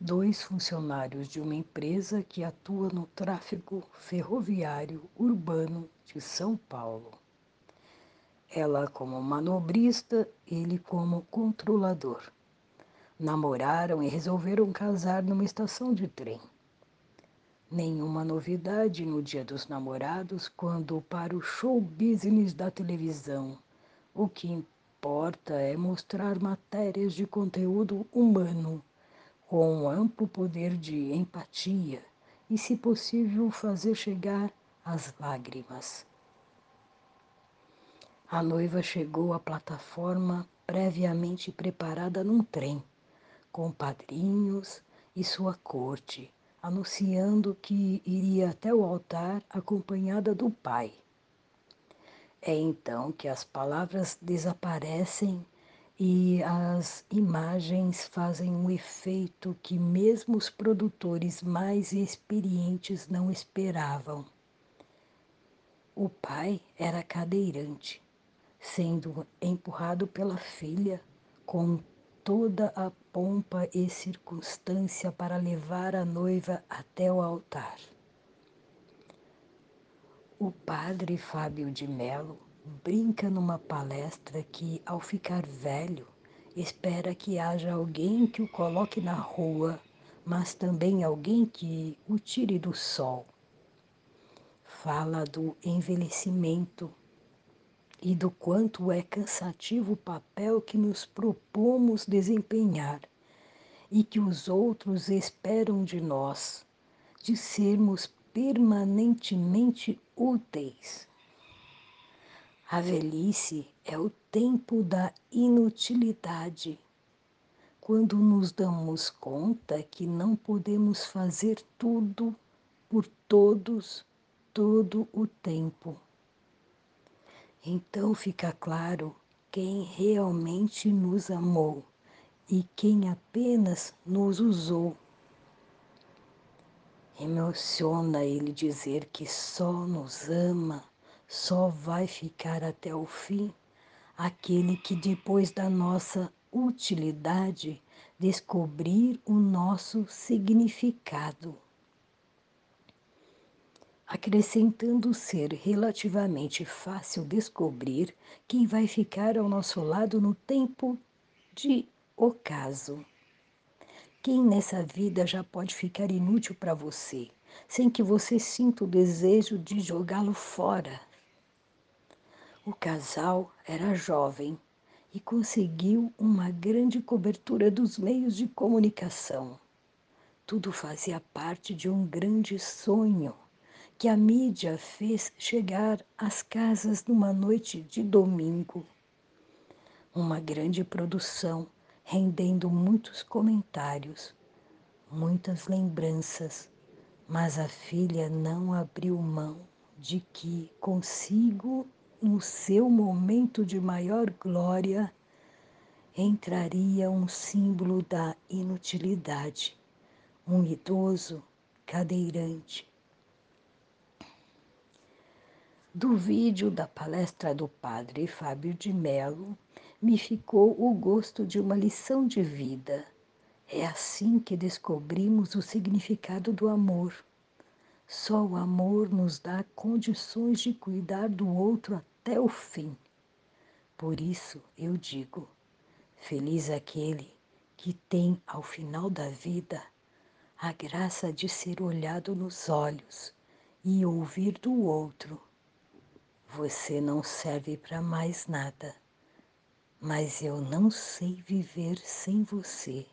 dois funcionários de uma empresa que atua no tráfego ferroviário urbano de São Paulo. Ela como manobrista, ele como controlador. Namoraram e resolveram casar numa estação de trem. Nenhuma novidade no dia dos namorados quando para o show business da televisão. O que importa é mostrar matérias de conteúdo humano com um amplo poder de empatia e, se possível, fazer chegar as lágrimas. A noiva chegou à plataforma previamente preparada num trem, com padrinhos e sua corte, anunciando que iria até o altar acompanhada do pai. É então que as palavras desaparecem e as imagens fazem um efeito que mesmo os produtores mais experientes não esperavam. O pai era cadeirante, sendo empurrado pela filha com toda a pompa e circunstância para levar a noiva até o altar. O padre Fábio de Mello brinca numa palestra que, ao ficar velho, espera que haja alguém que o coloque na rua, mas também alguém que o tire do sol. Fala do envelhecimento e do quanto é cansativo o papel que nos propomos desempenhar e que os outros esperam de nós, de sermos permanentemente úteis. A velhice é o tempo da inutilidade, quando nos damos conta que não podemos fazer tudo por todos todo o tempo. Então fica claro quem realmente nos amou e quem apenas nos usou. Emociona ele dizer que só nos ama só vai ficar até o fim aquele que, depois da nossa utilidade, descobrir o nosso significado. Acrescentando ser relativamente fácil descobrir quem vai ficar ao nosso lado no tempo de ocaso. Quem nessa vida já pode ficar inútil para você, sem que você sinta o desejo de jogá-lo fora? O casal era jovem e conseguiu uma grande cobertura dos meios de comunicação. Tudo fazia parte de um grande sonho que a mídia fez chegar às casas numa noite de domingo. Uma grande produção rendendo muitos comentários, muitas lembranças, mas a filha não abriu mão de que consigo no seu momento de maior glória, entraria um símbolo da inutilidade, um idoso cadeirante. Do vídeo da palestra do padre Fábio de Mello, me ficou o gosto de uma lição de vida. É assim que descobrimos o significado do amor. Só o amor nos dá condições de cuidar do outro até o fim. Por isso eu digo: feliz aquele que tem ao final da vida a graça de ser olhado nos olhos e ouvir do outro. Você não serve para mais nada, mas eu não sei viver sem você.